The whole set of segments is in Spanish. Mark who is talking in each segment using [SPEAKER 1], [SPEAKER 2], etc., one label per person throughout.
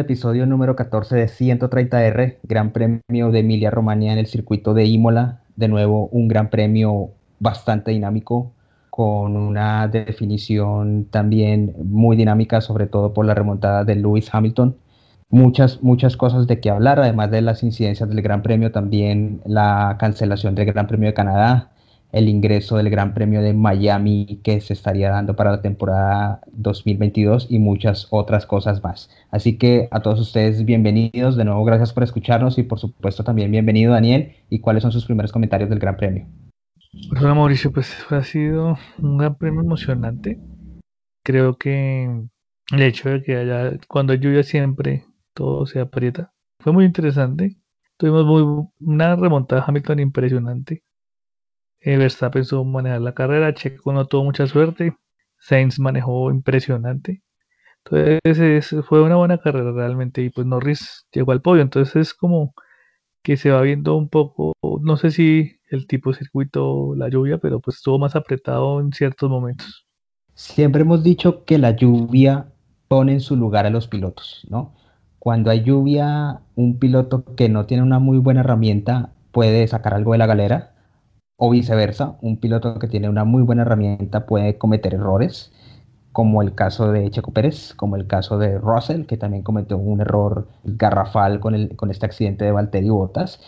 [SPEAKER 1] Episodio número 14 de 130R, Gran Premio de Emilia Romagna en el circuito de Imola. De nuevo, un gran premio bastante dinámico, con una definición también muy dinámica, sobre todo por la remontada de Lewis Hamilton. Muchas, muchas cosas de qué hablar, además de las incidencias del Gran Premio, también la cancelación del Gran Premio de Canadá, el ingreso del Gran Premio de Miami que se estaría dando para la temporada 2022 y muchas otras cosas más. Así que a todos ustedes bienvenidos, de nuevo gracias por escucharnos y por supuesto también bienvenido Daniel y cuáles son sus primeros comentarios del Gran Premio.
[SPEAKER 2] Hola Mauricio, pues ha sido un Gran Premio emocionante. Creo que el hecho de que haya, cuando hay lluvia siempre todo se aprieta. Fue muy interesante. Tuvimos muy, una remontada Hamilton impresionante eh, Verstappen supo manejar la carrera, Checo no tuvo mucha suerte, Sainz manejó impresionante. Entonces fue una buena carrera realmente y pues Norris llegó al podio, entonces es como que se va viendo un poco, no sé si el tipo de circuito, la lluvia, pero pues estuvo más apretado en ciertos momentos.
[SPEAKER 1] Siempre hemos dicho que la lluvia pone en su lugar a los pilotos, ¿no? Cuando hay lluvia, un piloto que no tiene una muy buena herramienta puede sacar algo de la galera o viceversa, un piloto que tiene una muy buena herramienta puede cometer errores, como el caso de Checo Pérez, como el caso de Russell, que también cometió un error garrafal con, el, con este accidente de Valtteri Bottas.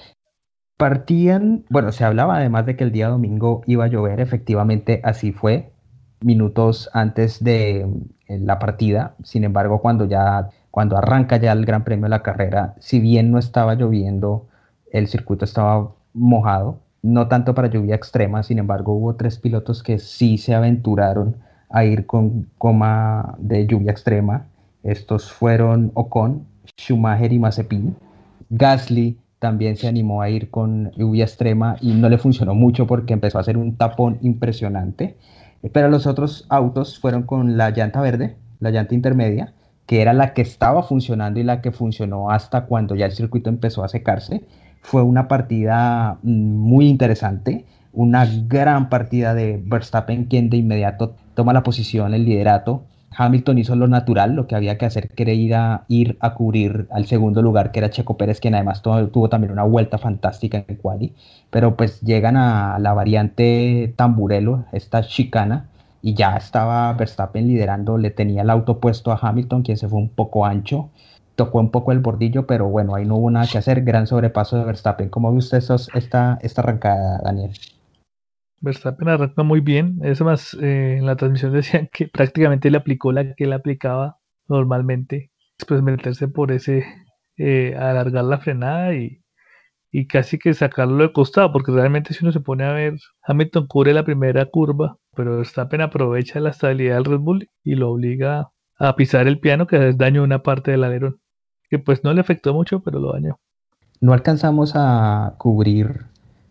[SPEAKER 1] Partían, bueno, se hablaba además de que el día domingo iba a llover, efectivamente así fue, minutos antes de eh, la partida. Sin embargo, cuando ya cuando arranca ya el Gran Premio de la carrera, si bien no estaba lloviendo, el circuito estaba mojado, no tanto para lluvia extrema, sin embargo hubo tres pilotos que sí se aventuraron a ir con coma de lluvia extrema. Estos fueron Ocon, Schumacher y Mazepin. Gasly también se animó a ir con lluvia extrema y no le funcionó mucho porque empezó a hacer un tapón impresionante. Pero los otros autos fueron con la llanta verde, la llanta intermedia, que era la que estaba funcionando y la que funcionó hasta cuando ya el circuito empezó a secarse. Fue una partida mm, muy interesante, una gran partida de Verstappen, quien de inmediato toma la posición, el liderato. Hamilton hizo lo natural, lo que había que hacer, que era ir a, ir a cubrir al segundo lugar, que era Checo Pérez, quien además tuvo, también una vuelta fantástica en quali. Pero pues llegan a la variante Tamburelo, esta chicana, y ya estaba Verstappen liderando, le tenía el auto puesto a Hamilton, quien se fue un poco ancho tocó un poco el bordillo, pero bueno, ahí no hubo nada que hacer. Gran sobrepaso de Verstappen. ¿Cómo ve usted esta, esta arrancada, Daniel?
[SPEAKER 2] Verstappen arranca muy bien. Es más, eh, en la transmisión decían que prácticamente le aplicó la que él aplicaba normalmente. Después meterse por ese, eh, alargar la frenada y, y casi que sacarlo de costado, porque realmente si uno se pone a ver, Hamilton cubre la primera curva, pero Verstappen aprovecha la estabilidad del Red Bull y lo obliga a pisar el piano que daño una parte del alerón que pues no le afectó mucho, pero lo dañó.
[SPEAKER 1] No alcanzamos a cubrir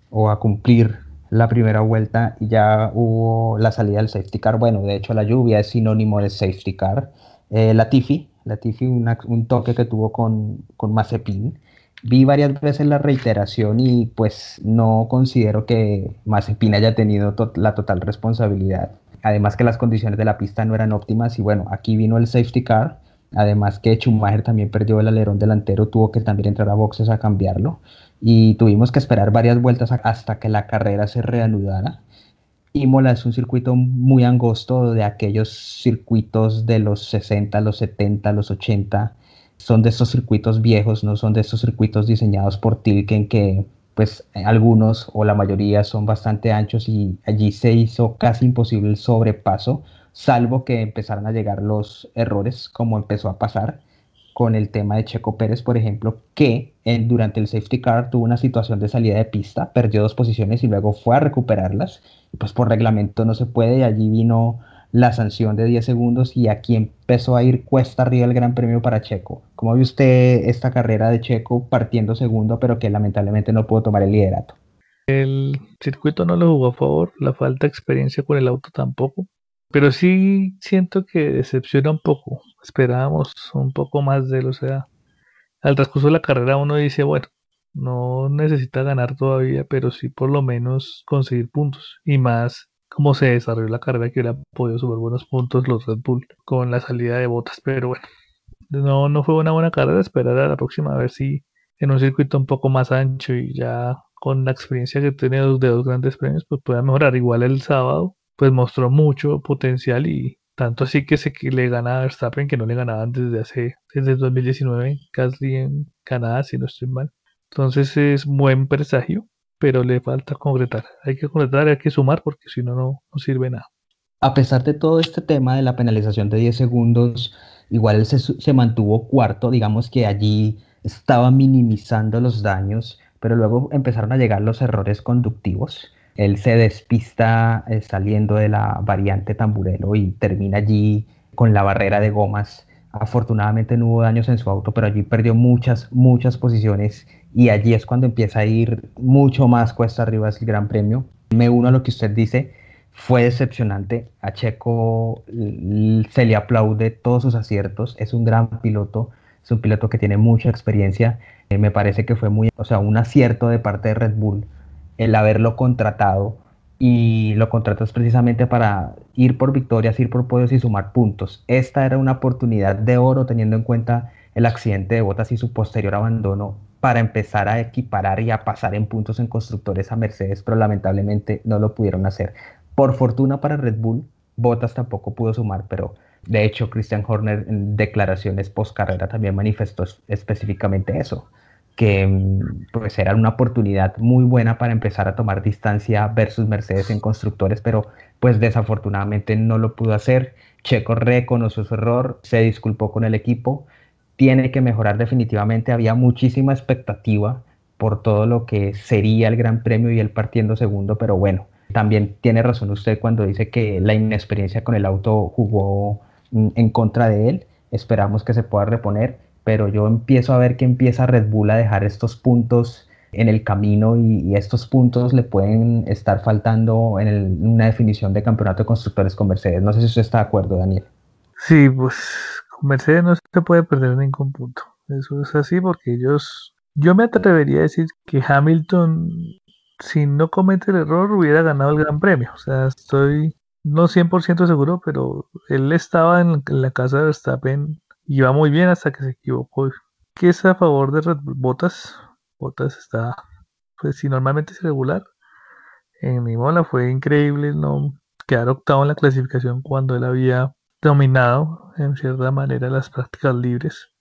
[SPEAKER 1] o a cumplir la primera vuelta y ya hubo la salida del safety car. Bueno, de hecho la lluvia es sinónimo de safety car. Eh, la Tiffy, la Tiffy un toque que tuvo con, con Mazepin. Vi varias veces la reiteración y pues no considero que Mazepin haya tenido la total responsabilidad. Además que las condiciones de la pista no eran óptimas y bueno, aquí vino el safety car Además que Schumacher también perdió el alerón delantero, tuvo que también entrar a boxes a cambiarlo y tuvimos que esperar varias vueltas hasta que la carrera se reanudara. Imola es un circuito muy angosto de aquellos circuitos de los 60, los 70, los 80. Son de esos circuitos viejos, no son de esos circuitos diseñados por Tilken que pues algunos o la mayoría son bastante anchos y allí se hizo casi imposible el sobrepaso salvo que empezaran a llegar los errores, como empezó a pasar con el tema de Checo Pérez, por ejemplo, que durante el safety car tuvo una situación de salida de pista, perdió dos posiciones y luego fue a recuperarlas. Pues por reglamento no se puede y allí vino la sanción de 10 segundos y aquí empezó a ir cuesta arriba el Gran Premio para Checo. ¿Cómo ve usted esta carrera de Checo partiendo segundo, pero que lamentablemente no pudo tomar el liderato?
[SPEAKER 2] El circuito no lo jugó a favor, la falta de experiencia con el auto tampoco. Pero sí siento que decepciona un poco. Esperábamos un poco más de él. O sea, al transcurso de la carrera uno dice, bueno, no necesita ganar todavía, pero sí por lo menos conseguir puntos. Y más como se desarrolló la carrera que hubiera podido subir buenos puntos los Red Bull con la salida de botas. Pero bueno, no, no fue una buena carrera, esperar a la próxima a ver si en un circuito un poco más ancho y ya con la experiencia que tiene de dos grandes premios, pues pueda mejorar. Igual el sábado, pues mostró mucho potencial y tanto así que se le gana a Verstappen que no le ganaban desde hace, desde 2019, casi en Canadá, si no estoy mal. Entonces es buen presagio, pero le falta concretar. Hay que concretar, hay que sumar porque si no, no sirve nada.
[SPEAKER 1] A pesar de todo este tema de la penalización de 10 segundos, igual él se, se mantuvo cuarto, digamos que allí estaba minimizando los daños, pero luego empezaron a llegar los errores conductivos. Él se despista eh, saliendo de la variante Tamburelo y termina allí con la barrera de gomas. Afortunadamente no hubo daños en su auto, pero allí perdió muchas, muchas posiciones y allí es cuando empieza a ir mucho más cuesta arriba el Gran Premio. Me uno a lo que usted dice, fue decepcionante. A Checo se le aplaude todos sus aciertos, es un gran piloto, es un piloto que tiene mucha experiencia. Eh, me parece que fue muy, o sea, un acierto de parte de Red Bull el haberlo contratado y lo contratas precisamente para ir por victorias, ir por podios y sumar puntos. Esta era una oportunidad de oro teniendo en cuenta el accidente de Botas y su posterior abandono para empezar a equiparar y a pasar en puntos en constructores a Mercedes, pero lamentablemente no lo pudieron hacer. Por fortuna para Red Bull, Bottas tampoco pudo sumar, pero de hecho Christian Horner en declaraciones post carrera también manifestó específicamente eso, que mm, pues era una oportunidad muy buena para empezar a tomar distancia versus Mercedes en constructores, pero pues desafortunadamente no lo pudo hacer. Checo reconoció su error, se disculpó con el equipo, tiene que mejorar definitivamente, había muchísima expectativa por todo lo que sería el Gran Premio y él partiendo segundo, pero bueno, también tiene razón usted cuando dice que la inexperiencia con el auto jugó mm, en contra de él. Esperamos que se pueda reponer, pero yo empiezo a ver que empieza Red Bull a dejar estos puntos en el camino y, estos puntos le pueden estar faltando en, una definición de campeonato de constructores con Mercedes. No sé si usted está de acuerdo, Daniel.
[SPEAKER 2] Sí, pues con Mercedes no se puede perder ningún punto. Eso es así porque ellos, yo me atrevería a decir que Hamilton si no comete el error, hubiera ganado el Gran Premio. O sea, estoy no 100% seguro, pero él estaba en, la casa de Verstappen iba muy bien hasta que se equivocó. ¿Qué es a favor de Red Bull? Botas. Botas está, pues si normalmente es regular, en mi mola fue increíble no quedar octavo en la clasificación cuando él había dominado en cierta manera las prácticas libres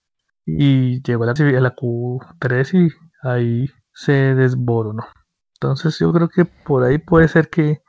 [SPEAKER 2] y llegó a la, la Q3 y ahí se desboronó. Entonces yo creo que por ahí puede ser que,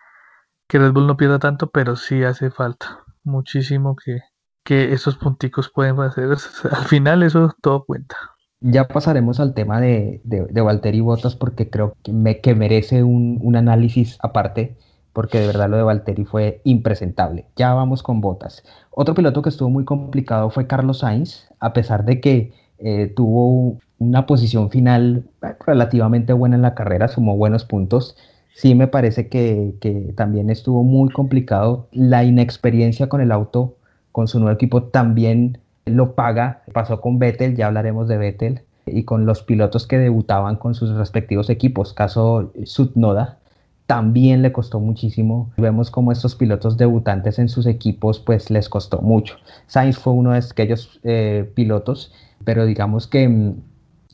[SPEAKER 2] que Red Bull no pierda tanto, pero sí hace falta muchísimo que, que esos punticos pueden hacer. Al final eso todo cuenta.
[SPEAKER 1] Ya pasaremos al tema de, de, de Valtteri Bottas porque creo que, me, que merece un, un, análisis aparte porque de verdad lo de Valtteri fue impresentable. Ya vamos con Bottas. Otro piloto que estuvo muy complicado fue Carlos Sainz, a pesar de que eh, tuvo una posición final relativamente buena en la carrera, sumó buenos puntos. Sí me parece que, que, también estuvo muy complicado. La inexperiencia con el auto, con su nuevo equipo, también lo paga. Pasó con Vettel, ya hablaremos de Vettel, y con los pilotos que debutaban con sus respectivos equipos. Caso Sutnoda, también le costó muchísimo. Vemos como estos pilotos debutantes en sus equipos, pues les costó mucho. Sainz fue uno de aquellos eh, pilotos, pero digamos que mm,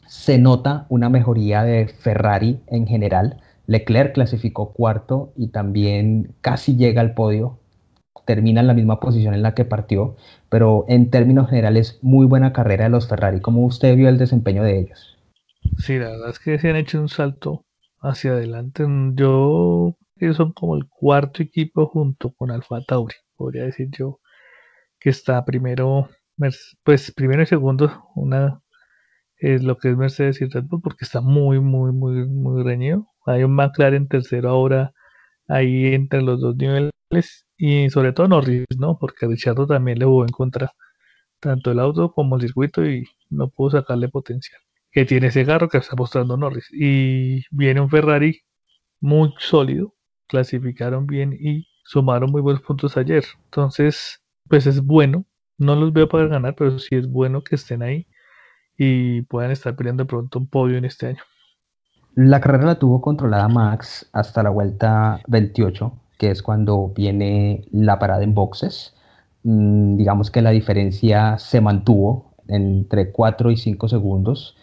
[SPEAKER 1] se nota una mejoría de Ferrari en general. Leclerc clasificó cuarto y también casi llega al podio. Termina en la misma posición en la que partió, pero en términos generales, muy buena carrera de los Ferrari. ¿Cómo usted vio el desempeño de ellos?
[SPEAKER 2] Sí, la verdad es que se han hecho un salto hacia adelante. Yo creo que son como el cuarto equipo junto con Alfa Tauri, podría decir yo, que está primero, pues primero y segundo, una es lo que es Mercedes y Red Bull porque está muy, muy, muy, muy reñido. Hay un McLaren tercero ahora ahí entre los dos niveles y sobre todo Norris, ¿no? Porque Richardo también le hubo en contra tanto el auto como el circuito y no pudo sacarle potencial. Que tiene ese carro que está mostrando Norris. Y viene un Ferrari muy sólido, clasificaron bien y sumaron muy buenos puntos ayer. Entonces, pues es bueno. No los veo para ganar, pero sí es bueno que estén ahí y puedan estar peleando pronto un podio en este año.
[SPEAKER 1] La carrera la tuvo controlada Max hasta la vuelta 28, que es cuando viene la parada en boxes. Mm, digamos que la diferencia se mantuvo entre 4 y 5 segundos.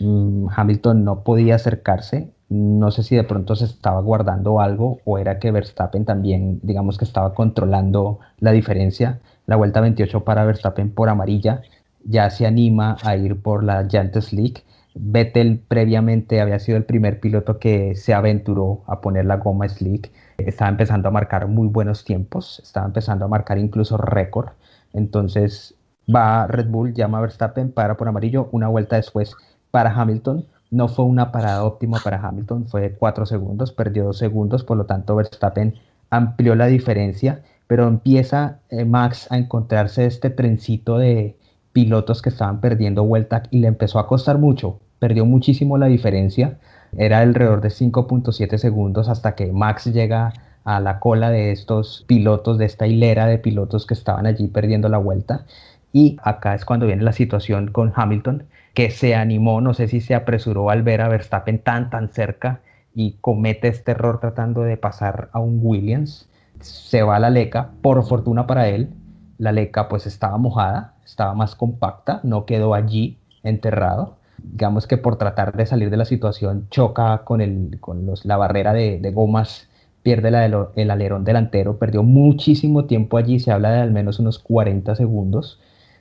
[SPEAKER 1] Mm, Hamilton no podía acercarse. No sé si de pronto se estaba guardando algo o era que Verstappen también, digamos que estaba controlando la diferencia. La vuelta 28 para Verstappen por amarilla ya se anima a ir por la Giants League. Vettel previamente había sido el primer piloto que se aventuró a poner la goma slick. Estaba empezando a marcar muy buenos tiempos, estaba empezando a marcar incluso récord. Entonces va Red Bull, llama a Verstappen, para por amarillo, una vuelta después para Hamilton. No fue una parada óptima para Hamilton, fue cuatro segundos, perdió dos segundos, por lo tanto Verstappen amplió la diferencia, pero empieza eh, Max a encontrarse este trencito de, pilotos que estaban perdiendo vuelta y le empezó a costar mucho, perdió muchísimo la diferencia, era alrededor de 5.7 segundos hasta que Max llega a la cola de estos pilotos, de esta hilera de pilotos que estaban allí perdiendo la vuelta. Y acá es cuando viene la situación con Hamilton, que se animó, no sé si se apresuró al ver a Verstappen tan, tan cerca y comete este error tratando de pasar a un Williams. Se va a la leca, por fortuna para él, la leca pues estaba mojada, estaba más compacta, no quedó allí enterrado. Digamos que por tratar de salir de la situación choca con, el, con los, la barrera de, gomas, pierde la el alerón delantero, perdió muchísimo tiempo allí, se habla de al menos unos 40 segundos.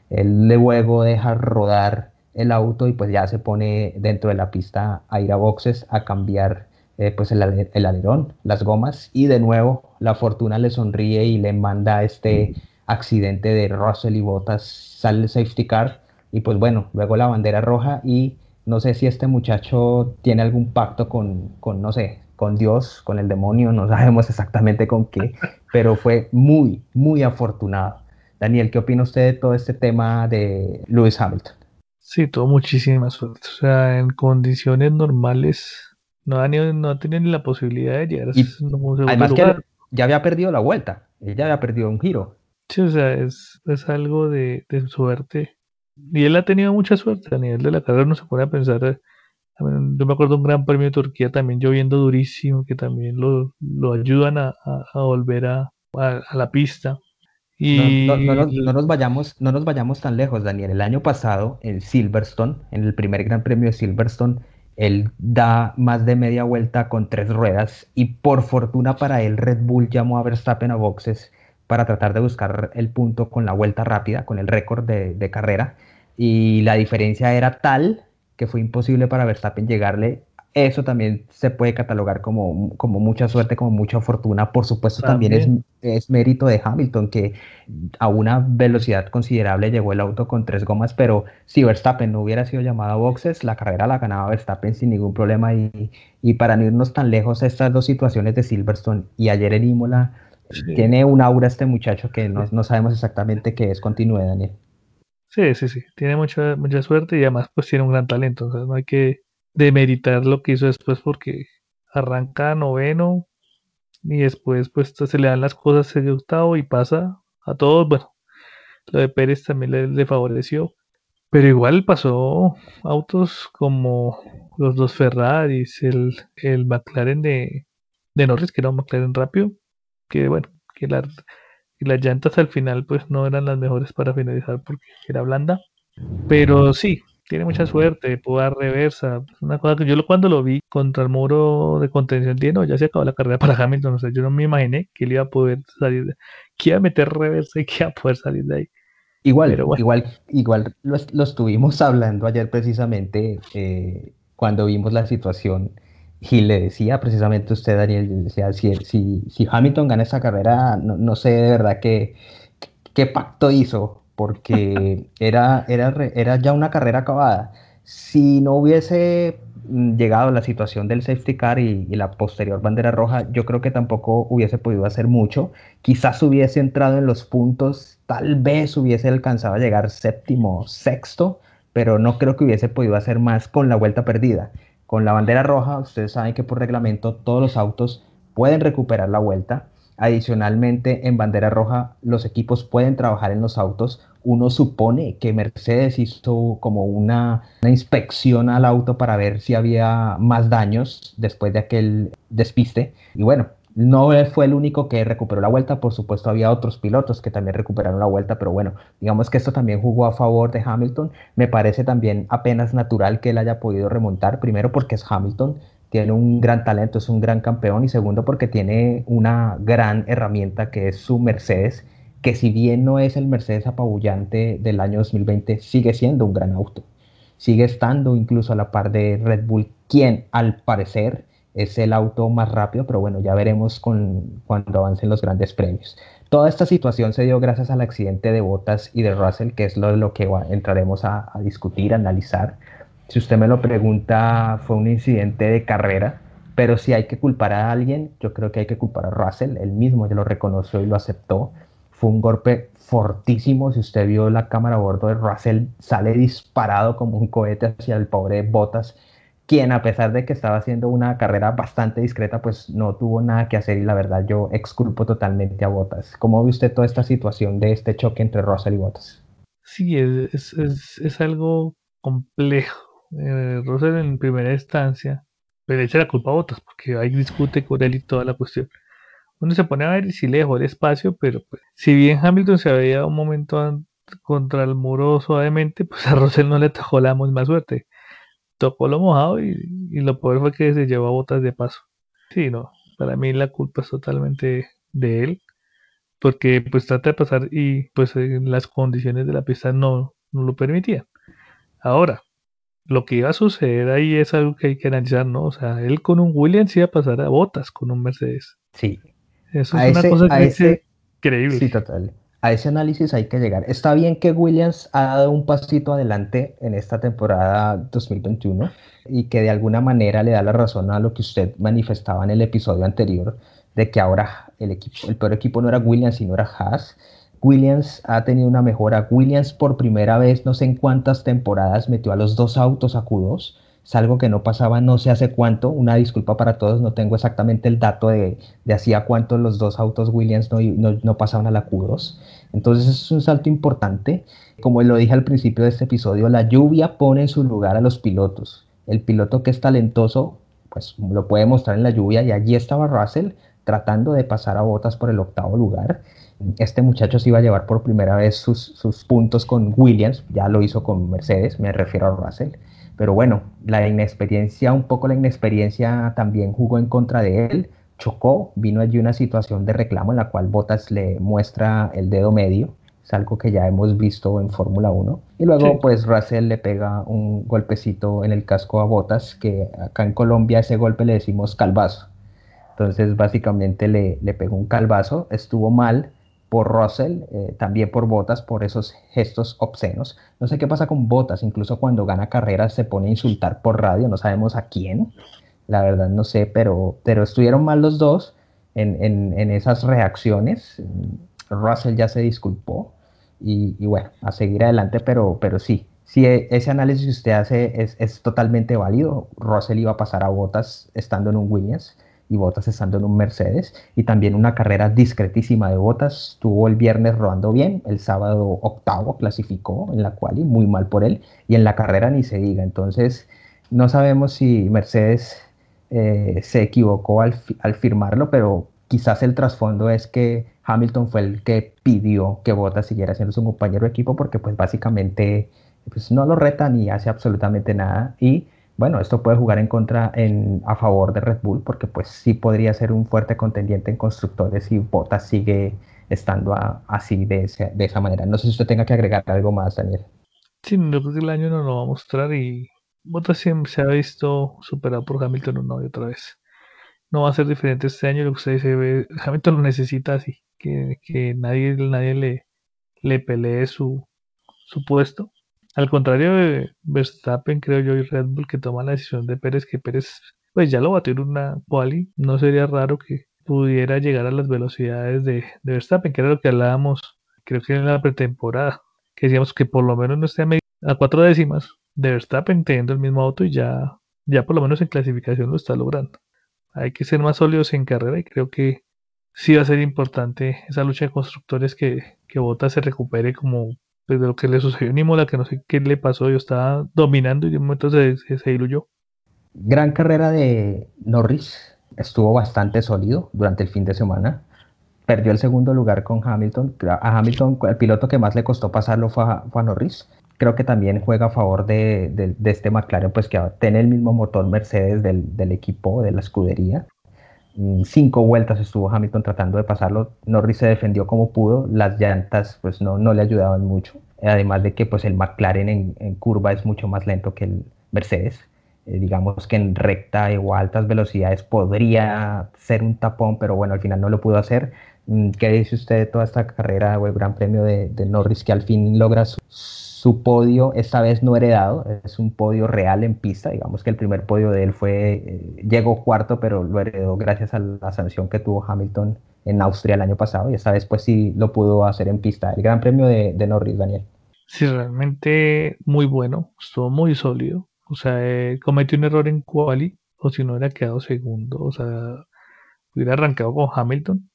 [SPEAKER 1] Él luego deja rodar el auto y pues ya se pone dentro de la pista a ir a boxes a cambiar eh, pues el, el, alerón, las gomas y de nuevo la fortuna le sonríe y le manda este accidente de Russell y Bottas, sale el safety car y pues bueno, luego la bandera roja y no sé si este muchacho tiene algún pacto con, con no sé, con Dios, con el demonio, no sabemos exactamente con qué, pero fue muy, muy afortunado. Daniel, ¿qué opina usted de todo este tema de Lewis Hamilton?
[SPEAKER 2] Sí, tuvo muchísima suerte. O sea, en condiciones normales no ha, no tenido ni la posibilidad de llegar
[SPEAKER 1] a Además que ya había perdido la vuelta, ya había perdido un giro.
[SPEAKER 2] Sí, o sea, es, es algo de, suerte. Y él ha tenido mucha suerte a nivel de la carrera, no se pone a pensar. Eh, yo me acuerdo un gran premio de Turquía también lloviendo durísimo, que también lo, lo ayudan a, volver a, la pista.
[SPEAKER 1] Y... No, no, nos vayamos, no nos vayamos tan lejos, Daniel. El año pasado, en Silverstone, en el primer Gran Premio de Silverstone, él da más de media vuelta con tres ruedas y por fortuna para él, Red Bull llamó a Verstappen a boxes para tratar de buscar el punto con la vuelta rápida, con el récord de, carrera. Y la diferencia era tal que fue imposible para Verstappen llegarle. Eso también se puede catalogar como, como mucha suerte, como mucha fortuna. Por supuesto, también, es, es, mérito de Hamilton, que a una velocidad considerable llegó el auto con tres gomas, pero si Verstappen no hubiera sido llamado a boxes, la carrera la ganaba Verstappen sin ningún problema. Y, y para no irnos tan lejos, estas dos situaciones de Silverstone y ayer en Imola, tiene un aura este muchacho que no, no, sabemos exactamente qué es. Continúe, Daniel.
[SPEAKER 2] Sí, sí, sí. Tiene mucha, mucha suerte y además pues tiene un gran talento. O sea, no hay que demeritar lo que hizo después porque arranca noveno y después pues se le dan las cosas de octavo y pasa a todos. Bueno, lo de Pérez también le, favoreció. Pero igual pasó autos como los dos Ferraris, el, el McLaren de, de Norris, que era un McLaren rápido, que bueno, que, las llantas al final pues no eran las mejores para finalizar porque era blanda. Pero sí, tiene mucha suerte, puede dar reversa. Una cosa que yo cuando lo vi contra el muro de contención, dije, no, ya se acabó la carrera para Hamilton. O sea, yo no me imaginé que él iba a poder salir, de, que iba a meter reversa y que iba a poder salir de ahí.
[SPEAKER 1] Igual, igual, igual lo, estuvimos hablando ayer precisamente eh, cuando vimos la situación y le decía precisamente usted, Daniel, decía, si, si, si Hamilton gana esa carrera, no, sé de verdad qué, qué pacto hizo, porque era, era, era ya una carrera acabada. Si no hubiese mm, llegado a la situación del safety car y, la posterior bandera roja, yo creo que tampoco hubiese podido hacer mucho. Quizás hubiese entrado en los puntos, tal vez hubiese alcanzado a llegar séptimo, sexto, pero no creo que hubiese podido hacer más con la vuelta perdida. Con la bandera roja, ustedes saben que por reglamento todos los autos pueden recuperar la vuelta. Adicionalmente, en bandera roja, los equipos pueden trabajar en los autos. Uno supone que Mercedes hizo como una, inspección al auto para ver si había más daños después de aquel despiste. Y bueno, no fue el único que recuperó la vuelta, por supuesto había otros pilotos que también recuperaron la vuelta, pero bueno, digamos que esto también jugó a favor de Hamilton. Me parece también apenas natural que él haya podido remontar, primero porque es Hamilton, tiene un gran talento, es un gran campeón y segundo porque tiene una gran herramienta que es su Mercedes, que si bien no es el Mercedes apabullante del año 2020, sigue siendo un gran auto. Sigue estando incluso a la par de Red Bull, quien al parecer es el auto más rápido, pero bueno, ya veremos con, cuando avancen los grandes premios. Toda esta situación se dio gracias al accidente de Bottas y de Russell, que es lo, lo que entraremos a, discutir, a analizar si usted me lo pregunta, fue un incidente de carrera, pero si hay que culpar a alguien, yo creo que hay que culpar a Russell, él mismo ya lo reconoció y lo aceptó. Fue un golpe fortísimo, si usted vio la cámara a bordo de Russell, sale disparado como un cohete hacia el pobre Bottas, quien a pesar de que estaba haciendo una carrera bastante discreta, pues no tuvo nada que hacer y la verdad yo exculpo totalmente a Bottas. ¿Cómo ve usted toda esta situación de este choque entre Russell y Bottas?
[SPEAKER 2] Sí, es, algo complejo eh, Russell en primera instancia, pero le echa la culpa a Bottas, porque ahí discute con él y toda la cuestión. Uno se pone a ver si le dejó el espacio, pero pues, si bien Hamilton se había un momento contra el muro suavemente, pues a Russell no le tocó la más suerte. Tocó lo mojado y, lo peor fue que se llevó a botas de paso. Sí, no, para mí la culpa es totalmente de él, porque pues trata de pasar y pues las condiciones de la pista no, no lo permitían. Ahora, lo que iba a suceder ahí es algo que hay que analizar, ¿no? O sea, él con un Williams iba a pasar a botas con un Mercedes.
[SPEAKER 1] Sí.
[SPEAKER 2] Eso es una cosa que es increíble.
[SPEAKER 1] Sí, total. A ese análisis hay que llegar. Está bien que Williams ha dado un pasito adelante en esta temporada 2021 y que de alguna manera le da la razón a lo que usted manifestaba en el episodio anterior, de que ahora el, equipo, el peor equipo no era Williams, sino era Haas Williams ha tenido una mejora. Williams por primera vez, no sé en cuántas temporadas, metió a los dos autos a Q2. Es algo que no pasaba no sé hace cuánto. Una disculpa para todos, no tengo exactamente el dato de, de hacía cuánto los dos autos Williams no, no, pasaban a la Q2. Entonces es un salto importante. Como lo dije al principio de este episodio, la lluvia pone en su lugar a los pilotos. El piloto que es talentoso, pues lo puede mostrar en la lluvia y allí estaba Russell tratando de pasar a botas por el octavo lugar este muchacho se iba a llevar por primera vez sus, puntos con Williams, ya lo hizo con Mercedes, me refiero a Russell. Pero bueno, la inexperiencia, un poco la inexperiencia también jugó en contra de él, chocó, vino allí una situación de reclamo en la cual Bottas le muestra el dedo medio, es algo que ya hemos visto en Fórmula 1. Y luego pues Russell le pega un golpecito en el casco a Bottas, que acá en Colombia ese golpe le decimos calvazo. Entonces básicamente le, le pegó un calvazo, estuvo mal, por Russell, eh, también por Botas, por esos gestos obscenos. No sé qué pasa con Botas, incluso cuando gana carreras se pone a insultar por radio, no sabemos a quién, la verdad no sé, pero, pero estuvieron mal los dos en, esas reacciones. Russell ya se disculpó y, bueno, a seguir adelante, pero, pero sí, si ese análisis que usted hace es, es totalmente válido. Russell iba a pasar a Botas estando en un Williams y Botas estando en un Mercedes y también una carrera discretísima de Botas. Tuvo el viernes rodando bien, el sábado octavo clasificó en la cual y muy mal por él y en la carrera ni se diga. Entonces no sabemos si Mercedes eh, se equivocó al, firmarlo, pero quizás el trasfondo es que Hamilton fue el que pidió que Bottas siguiera siendo su compañero de equipo porque pues básicamente pues, no lo reta ni hace absolutamente nada y bueno, esto puede jugar en contra, en, a favor de Red Bull, porque pues sí podría ser un fuerte contendiente en constructores si Bottas sigue estando así de, esa manera. No sé si usted tenga que agregar algo más, Daniel.
[SPEAKER 2] Sí, después del año no lo va a mostrar y Bottas siempre se ha visto superado por Hamilton una y otra vez. No va a ser diferente este año, lo que usted dice, Hamilton lo necesita así, que, que nadie, nadie le, le pelee su, su puesto al contrario de Verstappen, creo yo, y Red Bull que toma la decisión de Pérez, que Pérez pues ya lo batió en una quali, no sería raro que pudiera llegar a las velocidades de, Verstappen, que era lo que hablábamos, creo que en la pretemporada, que decíamos que por lo menos no esté a, cuatro décimas de Verstappen teniendo el mismo auto y ya, ya por lo menos en clasificación lo está logrando. Hay que ser más sólidos en carrera y creo que sí va a ser importante esa lucha de constructores que, que Bota se recupere como desde lo que le sucedió a Nimola, que no sé qué le pasó, yo estaba dominando y de un momento se, se, diluyó.
[SPEAKER 1] Gran carrera de Norris, estuvo bastante sólido durante el fin de semana. Perdió el segundo lugar con Hamilton. A Hamilton, el piloto que más le costó pasarlo fue a, Norris. Creo que también juega a favor de, este McLaren, pues que tiene el mismo motor Mercedes del equipo, de la escudería. Mm, cinco vueltas estuvo Hamilton tratando de pasarlo. Norris se defendió como pudo. Las llantas pues no, no le ayudaban mucho. Además de que pues el McLaren en, curva es mucho más lento que el Mercedes. Eh, digamos que en recta o altas velocidades podría ser un tapón, pero bueno, al final no lo pudo hacer. Mm, ¿Qué dice usted de toda esta carrera o el Gran Premio de, de Norris que al fin logra su, su podio esta vez no heredado, es un podio real en pista, digamos que el primer podio de él fue, eh, llegó cuarto, pero lo heredó gracias a la sanción que tuvo Hamilton en Austria el año pasado y esta vez pues sí lo pudo hacer en pista. El Gran Premio de, Norris, Daniel.
[SPEAKER 2] Sí, realmente muy bueno, estuvo muy sólido, o sea, eh, cometió un error en quali, o si no hubiera quedado segundo, o sea, hubiera arrancado con Hamilton,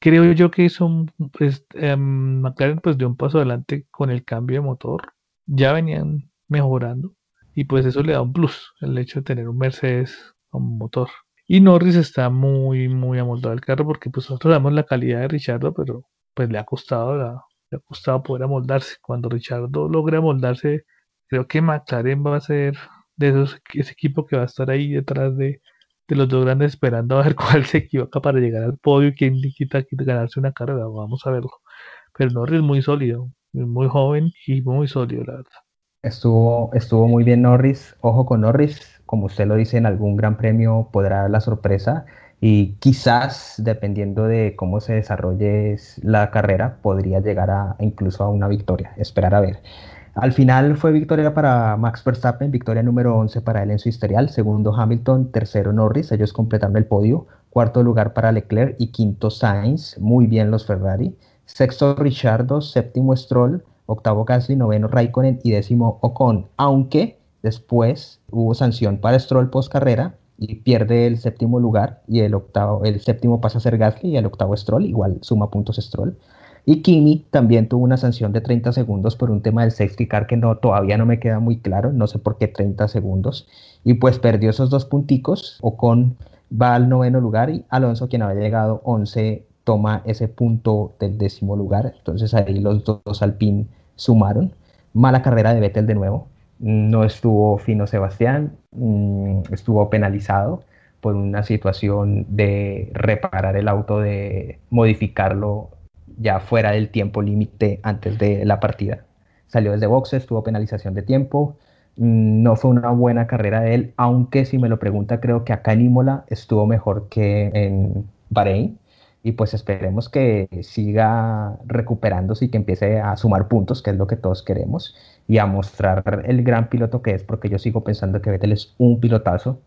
[SPEAKER 2] creo yo que hizo pues, em, McLaren pues dio un paso adelante con el cambio de motor. Ya venían mejorando y pues eso le da un plus el hecho de tener un Mercedes con motor. Y Norris está muy muy amoldado al carro porque pues nosotros damos la calidad de Richardo, pero pues le ha costado le ha costado poder amoldarse. Cuando Richardo logre amoldarse, creo que McLaren va a ser de esos ese equipo que va a estar ahí detrás de de los dos grandes esperando a ver cuál se equivoca para llegar al podio y quién quita ganarse una carrera. Vamos a verlo. Pero Norris muy sólido, muy joven y muy sólido, la verdad.
[SPEAKER 1] Estuvo, estuvo muy bien Norris. Ojo con Norris, como usted lo dice, en algún gran premio podrá dar la sorpresa y quizás, dependiendo de cómo se desarrolle la carrera, podría llegar a incluso a una victoria. Esperar a ver. Al final fue victoria para Max Verstappen, victoria número 11 para él en su historial, segundo Hamilton, tercero Norris, ellos completaron el podio, cuarto lugar para Leclerc y quinto Sainz, muy bien los Ferrari, sexto Richardo, séptimo Stroll, octavo Gasly, noveno Raikkonen y décimo Ocon, aunque después hubo sanción para Stroll post carrera y pierde el séptimo lugar y el octavo, el séptimo pasa a ser Gasly y el octavo Stroll, igual suma puntos Stroll. Y Kimi también tuvo una sanción de 30 segundos por un tema del safety car que no, todavía no me queda muy claro, no sé por qué 30 segundos. Y pues perdió esos dos punticos. Ocon va al noveno lugar y Alonso, quien había llegado 11, toma ese punto del décimo lugar. Entonces ahí los dos Alpine sumaron. Mala carrera de Vettel de nuevo. No estuvo fino Sebastián, mm, estuvo penalizado por una situación de reparar el auto, de modificarlo ya fuera del tiempo límite antes de la partida. Salió desde boxes, tuvo penalización de tiempo, mm, no fue una buena carrera de él, aunque si me lo pregunta creo que acá en Imola estuvo mejor que en Bahrein. Y pues esperemos que siga recuperándose y que empiece a sumar puntos, que es lo que todos queremos, y a mostrar el gran piloto que es, porque yo sigo pensando que Vettel es un pilotazo,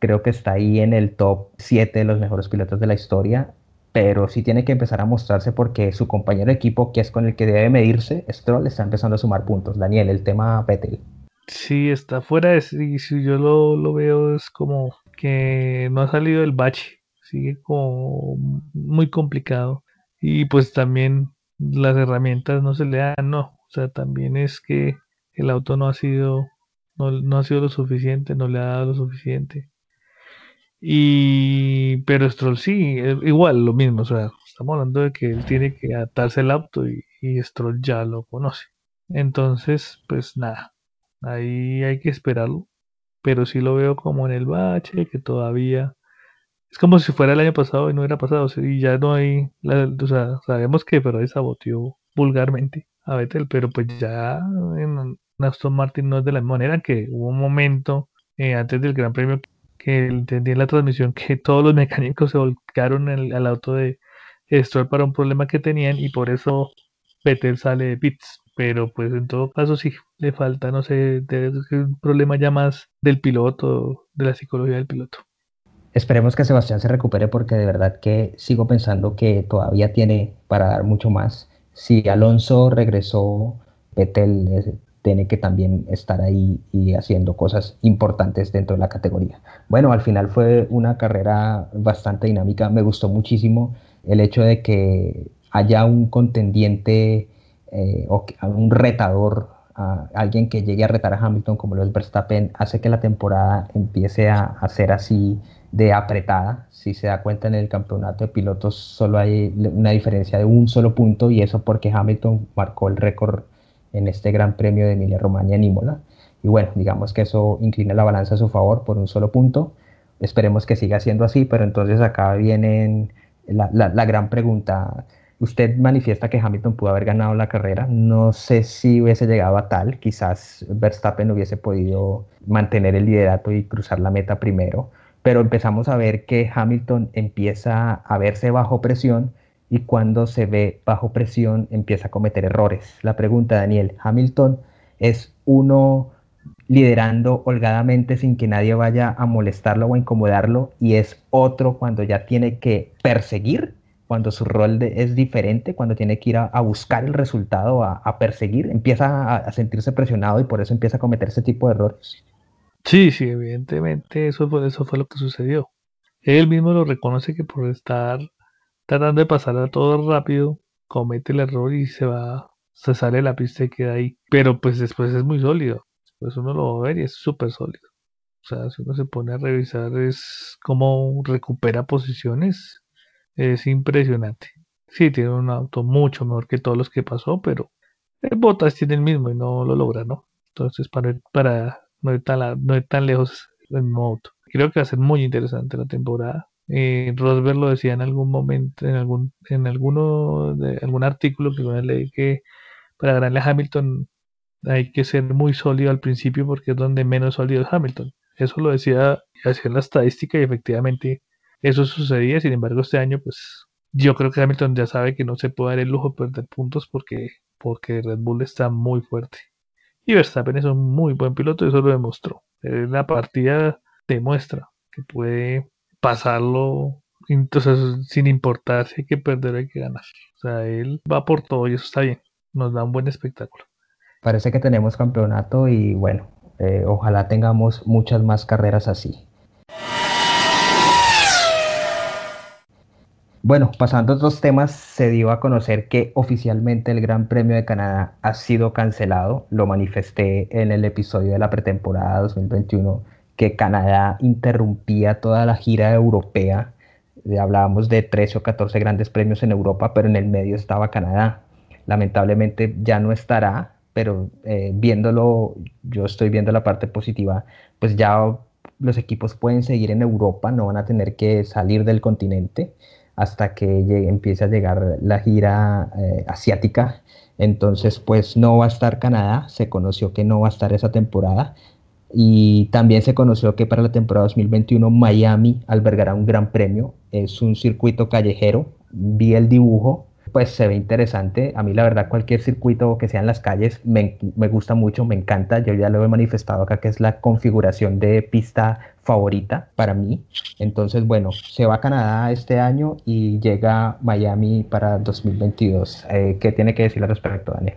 [SPEAKER 1] creo que está ahí en el top 7 de los mejores pilotos de la historia pero sí tiene que empezar a mostrarse porque su compañero de equipo, que es con el que debe medirse, Stroll, está empezando a sumar puntos. Daniel, el tema Vettel.
[SPEAKER 2] Sí, está fuera de sí, si yo lo, lo veo es como que no ha salido del bache, sigue como muy complicado y pues también las herramientas no se le dan, no, o sea, también es que el auto no ha sido no, no ha sido lo suficiente, no le ha dado lo suficiente. Y, pero Stroll sí, igual lo mismo, o sea, estamos hablando de que él tiene que adaptarse al auto y, Stroll ya lo conoce. Entonces, pues nada, ahí hay que esperarlo, pero sí lo veo como en el bache, que todavía es como si fuera el año pasado y no hubiera pasado, y ya no hay, o sea, sabemos que pero saboteó vulgarmente a Vettel, pero pues ya en Aston Martin no es de la manera que hubo un momento eh, antes del Gran Premio que entendí en la transmisión que todos los mecánicos se volcaron al auto de Stroll para un problema que tenían y por eso Vettel sale de pits. Pero pues en todo caso sí, le falta, no sé, un problema ya más del piloto, de la psicología del piloto.
[SPEAKER 1] Esperemos que Sebastián se recupere porque de verdad que sigo pensando que todavía tiene para dar mucho más. Si Alonso regresó, Vettel tiene que también estar ahí y haciendo cosas importantes dentro de la categoría. Bueno, al final fue una carrera bastante dinámica, me gustó muchísimo el hecho de que haya un contendiente eh, o un retador alguien que llegue a retar a Hamilton como lo es Verstappen hace que la temporada empiece a, a, ser así de apretada. Si se da cuenta en el campeonato de pilotos solo hay una diferencia de un solo punto y eso porque Hamilton marcó el récord en este Gran Premio de Emilia Romagna en Imola. Y bueno, digamos que eso inclina la balanza a su favor por un solo punto. Esperemos que siga siendo así, pero entonces acá viene la, la, gran pregunta. Usted manifiesta que Hamilton pudo haber ganado la carrera. No sé si hubiese llegado a tal. Quizás Verstappen hubiese podido mantener el liderato y cruzar la meta primero. Pero empezamos a ver que Hamilton empieza a verse bajo presión y cuando se ve bajo presión empieza a cometer errores. La pregunta, Daniel, ¿Hamilton es uno liderando holgadamente sin que nadie vaya a molestarlo o a incomodarlo y es otro cuando ya tiene que perseguir, cuando su rol es diferente, cuando tiene que ir a, buscar el resultado, a, perseguir, empieza a, sentirse presionado y por eso empieza a cometer ese tipo de errores.
[SPEAKER 2] Sí, sí, evidentemente eso fue, eso fue lo que sucedió. Él mismo lo reconoce que por estar tratando de pasar a todo rápido, comete el error y se va, se sale de la pista y queda ahí. Pero pues después es muy sólido. Pues uno lo va a ver y es súper sólido. O sea, si uno se pone a revisar es cómo recupera posiciones, es impresionante. Sí, tiene un auto mucho mejor que todos los que pasó, pero Botas tiene el mismo y no lo logra, ¿no? Entonces, para, para no, ir tan, no ir tan lejos el mismo auto. Creo que va a ser muy interesante la temporada. Eh, Rosberg lo decía en algún momento, en algún, en alguno de algún artículo que una leí que para ganarle a Hamilton hay que ser muy sólido al principio porque es donde menos sólido es Hamilton. Eso lo decía, hacía la estadística y efectivamente eso sucedía. Sin embargo, este año, pues yo creo que Hamilton ya sabe que no se puede dar el lujo de perder puntos porque, porque Red Bull está muy fuerte. Y Verstappen es un muy buen piloto eso lo demostró. En la partida demuestra que puede pasarlo entonces, sin importar si hay que perder o hay que ganar. O sea, él va por todo y eso está bien. Nos da un buen espectáculo
[SPEAKER 1] parece que tenemos campeonato y bueno, eh, ojalá tengamos muchas más carreras así. Bueno, pasando a otros temas, se dio a conocer que oficialmente el Gran Premio de Canadá ha sido cancelado. Lo manifesté en el episodio de la pretemporada 2021 que Canadá interrumpía toda la gira europea. Hablábamos de 13 o 14 grandes premios en Europa, pero en el medio estaba Canadá. Lamentablemente ya no estará, pero eh, viéndolo, yo estoy viendo la parte positiva, pues ya los equipos pueden seguir en Europa, no van a tener que salir del continente hasta que empiece a llegar la gira eh, asiática. Entonces, pues no va a estar Canadá, se conoció que no va a estar esa temporada. Y también se conoció que para la temporada 2021 Miami albergará un gran premio. Es un circuito callejero. Vi el dibujo, pues se ve interesante. A mí la verdad cualquier circuito que sea en las calles me, gusta mucho, me encanta. Yo ya lo he manifestado acá que es la configuración de pista favorita para mí. Entonces, bueno, se va a Canadá este año y llega Miami para 2022. Eh, ¿Qué tiene que decir al respecto, Daniel?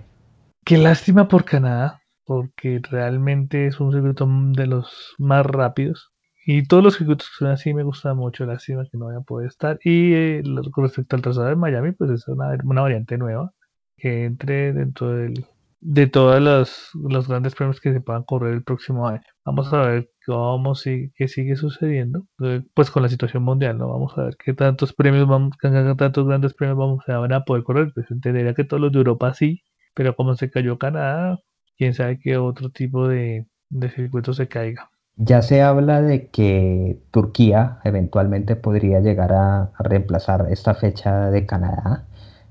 [SPEAKER 2] Qué lástima por Canadá, porque realmente es un circuito de los más rápidos. Y todos los circuitos que son así me gusta mucho, la cima que no vaya a poder estar. Y eh, con respecto al trazado de Miami, pues es una, una variante nueva que entre dentro del, de todas las, los grandes premios que se puedan correr el próximo año. Vamos a ver cómo sigue, qué sigue sucediendo, eh, pues con la situación mundial, ¿no? Vamos a ver qué tantos premios vamos, qué tantos grandes premios vamos a, van a poder correr. Pues entendería que todos los de Europa sí, pero como se cayó Canadá, quién sabe qué otro tipo de, de circuito se caiga.
[SPEAKER 1] Ya se habla de que Turquía eventualmente podría llegar a, reemplazar esta fecha de Canadá.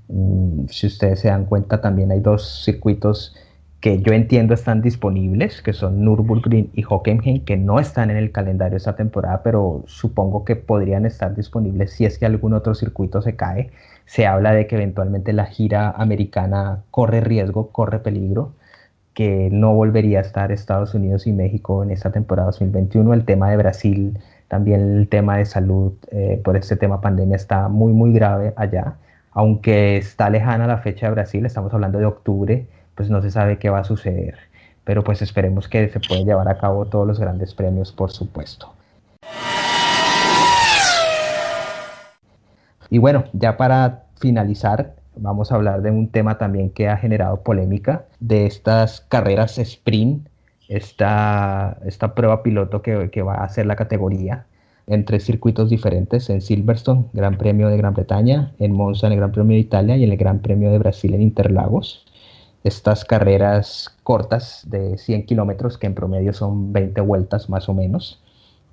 [SPEAKER 1] Mm, si ustedes se dan cuenta, también hay dos circuitos que yo entiendo están disponibles, que son Nürburgring y Hockenheim, que no están en el calendario esta temporada, pero supongo que podrían estar disponibles si es que algún otro circuito se cae. Se habla de que eventualmente la gira americana corre riesgo, corre peligro que no volvería a estar Estados Unidos y México en esta temporada 2021. El tema de Brasil, también el tema de salud eh, por este tema pandemia está muy, muy grave allá. Aunque está lejana la fecha de Brasil, estamos hablando de octubre, pues no se sabe qué va a suceder. Pero pues esperemos que se puedan llevar a cabo todos los grandes premios, por supuesto. Y bueno, ya para finalizar, vamos a hablar de un tema también que ha generado polémica, de estas carreras sprint, esta, esta prueba piloto que, que va a hacer la categoría en tres circuitos diferentes, en Silverstone, Gran Premio de Gran Bretaña, en Monza, en el Gran Premio de Italia y en el Gran Premio de Brasil en Interlagos. Estas carreras cortas de 100 kilómetros, que en promedio son 20 vueltas más o menos,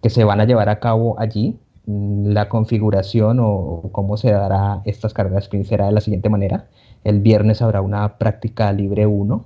[SPEAKER 1] que se van a llevar a cabo allí la configuración o cómo se dará estas carreras sprint será de la siguiente manera. El viernes habrá una práctica libre 1.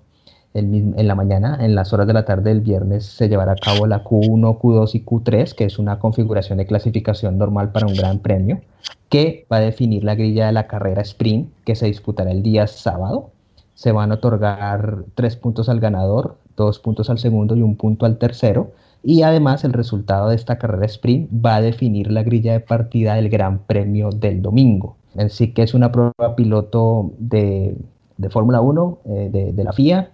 [SPEAKER 1] en la mañana, en las horas de la tarde del viernes, se llevará a cabo la Q1, Q2 y Q3, que es una configuración de clasificación normal para un gran premio, que va a definir la grilla de la carrera sprint, que se disputará el día sábado. Se van a otorgar tres puntos al ganador, dos puntos al segundo y un punto al tercero y además el resultado de esta carrera sprint va a definir la grilla de partida del Gran Premio del domingo. Así que es una prueba piloto de, de Fórmula 1 eh, de, de, la FIA.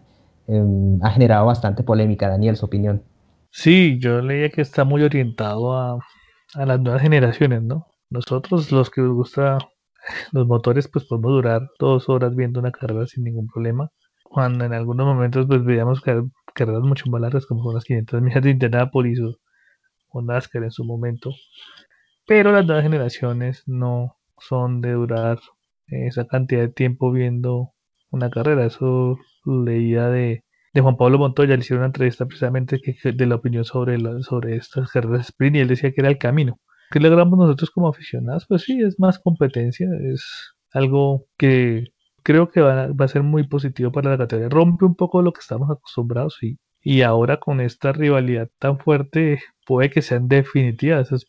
[SPEAKER 1] Em, ha generado bastante polémica, Daniel, su opinión.
[SPEAKER 2] Sí, yo leía que está muy orientado a, a las nuevas generaciones, ¿no? Nosotros, los que nos gusta los motores, pues podemos durar dos horas viendo una carrera sin ningún problema. Cuando en algunos momentos pues veíamos que carreras mucho más largas como son las 500 millas de Indianapolis o, o NASCAR en su momento. Pero las nuevas generaciones no son de durar esa cantidad de tiempo viendo una carrera. Eso leía de, Juan Pablo Montoya, le hicieron una entrevista precisamente que, de la opinión sobre, sobre estas carreras sprint y él decía que era el camino. ¿Qué logramos nosotros como aficionados? Pues sí, es más competencia, es algo que creo que va, a ser muy positivo para la categoría. Rompe un poco lo que estamos acostumbrados, sí. Y ahora con esta rivalidad tan fuerte, puede que sean definitivas. Esos,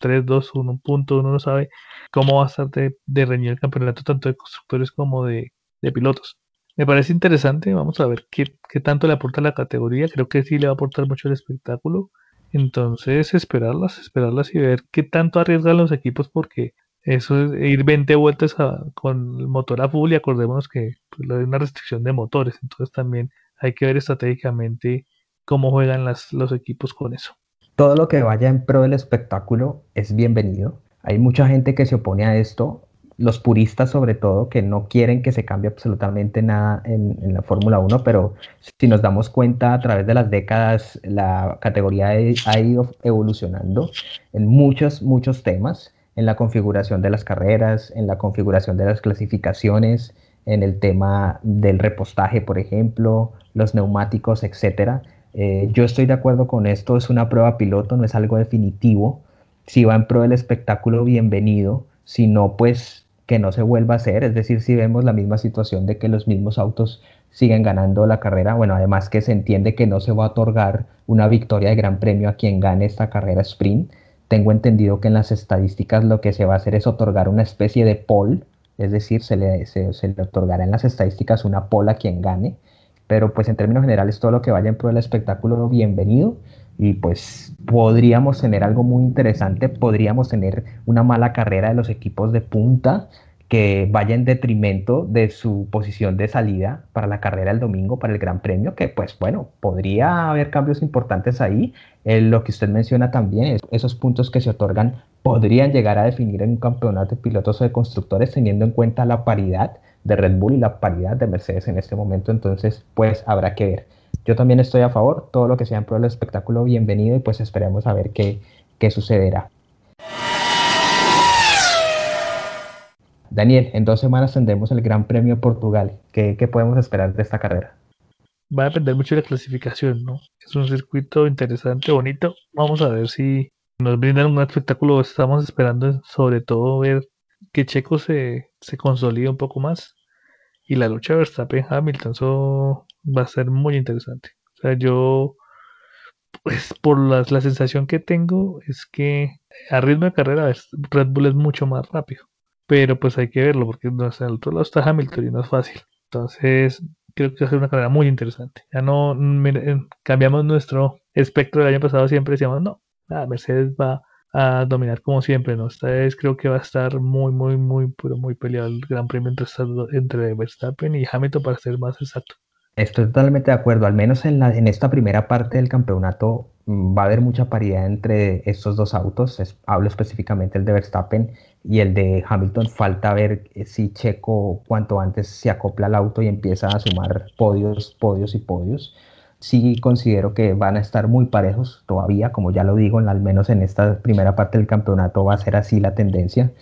[SPEAKER 2] 3, 2, 1 punto, uno no sabe cómo va a estar de, de reñir el campeonato tanto de constructores como de, de pilotos. Me parece interesante, vamos a ver qué, qué, tanto le aporta la categoría. Creo que sí le va a aportar mucho el espectáculo. Entonces, esperarlas, esperarlas y ver qué tanto arriesgan los equipos porque eso es ir 20 vueltas con el motor a full y acordémonos que pues, hay una restricción de motores, entonces también hay que ver estratégicamente cómo juegan las, los equipos con eso.
[SPEAKER 1] Todo lo que vaya en pro del espectáculo es bienvenido. Hay mucha gente que se opone a esto, los puristas sobre todo, que no quieren que se cambie absolutamente nada en, en la Fórmula 1, pero si nos damos cuenta a través de las décadas, la categoría ha ido evolucionando en muchos, muchos temas en la configuración de las carreras, en la configuración de las clasificaciones, en el tema del repostaje, por ejemplo, los neumáticos, etcétera. Eh, yo estoy de acuerdo con esto, es una prueba piloto, no es algo definitivo. Si va en pro del espectáculo, bienvenido. Si no, pues que no se vuelva a hacer. Es decir, si vemos la misma situación de que los mismos autos siguen ganando la carrera, bueno, además que se entiende que no se va a otorgar una victoria de gran premio a quien gane esta carrera sprint, tengo entendido que en las estadísticas lo que se va a hacer es otorgar una especie de poll, es decir, se le, otorgará en las estadísticas una poll a quien gane, pero pues en términos generales todo lo que vaya en pro del espectáculo, bienvenido y pues podríamos tener algo muy interesante, podríamos tener una mala carrera de los equipos de punta que vaya en detrimento de su posición de salida para la carrera el domingo, para el Gran Premio, que pues bueno, podría haber cambios importantes ahí. Eh, lo que usted menciona también, es, esos puntos que se otorgan podrían llegar a definir en un campeonato de pilotos o de constructores teniendo en cuenta la paridad de Red Bull y la paridad de Mercedes en este momento, entonces pues habrá que ver. Yo también estoy a favor, todo lo que sea en pro del espectáculo, bienvenido y pues esperemos a ver qué, qué sucederá. Daniel, en dos semanas tendremos el Gran Premio Portugal. ¿Qué, podemos esperar de esta carrera?
[SPEAKER 2] Va a depender mucho de la clasificación, ¿no? Es un circuito interesante, bonito. Vamos a ver si nos brindan un espectáculo. Estamos esperando sobre todo ver que Checo se, se consolida un poco más. Y la lucha Verstappen-Hamilton, eso va a ser muy interesante. O sea, yo, pues por la, la sensación que tengo es que a ritmo de carrera Red Bull es mucho más rápido pero pues hay que verlo porque no, al otro lado está Hamilton y no es fácil. Entonces, creo que va a ser una carrera muy interesante. Ya no cambiamos nuestro espectro del año pasado, siempre decíamos, no, Mercedes va a dominar como siempre, ¿no? Esta vez creo que va a estar muy, muy, muy, pero muy peleado el Gran Premio entre, entre Verstappen y Hamilton para ser más exacto.
[SPEAKER 1] Estoy totalmente de acuerdo, al menos en, la, en esta primera parte del campeonato va a haber mucha paridad entre estos dos autos. hablo específicamente el de Verstappen y el de Hamilton. Falta ver eh, si Checo cuanto antes se acopla al auto y empieza a sumar podios, podios y podios. Sí considero que van a estar muy parejos todavía, como ya lo digo, al menos en esta primera parte del campeonato va a ser así la tendencia.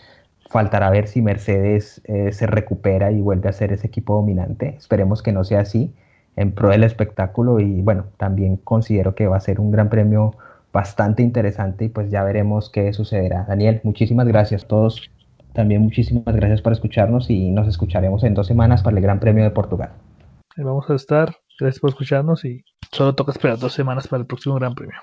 [SPEAKER 1] Faltará ver si Mercedes eh, se recupera y vuelve a ser ese equipo dominante. Esperemos que no sea así en pro del espectáculo y bueno, también considero que va a ser un gran premio bastante interesante y pues ya veremos qué sucederá. Daniel, muchísimas gracias a todos. También muchísimas gracias por escucharnos y nos escucharemos en dos semanas para el Gran Premio de Portugal.
[SPEAKER 2] Vamos a estar. Gracias por escucharnos y solo toca esperar dos semanas para el próximo Gran Premio.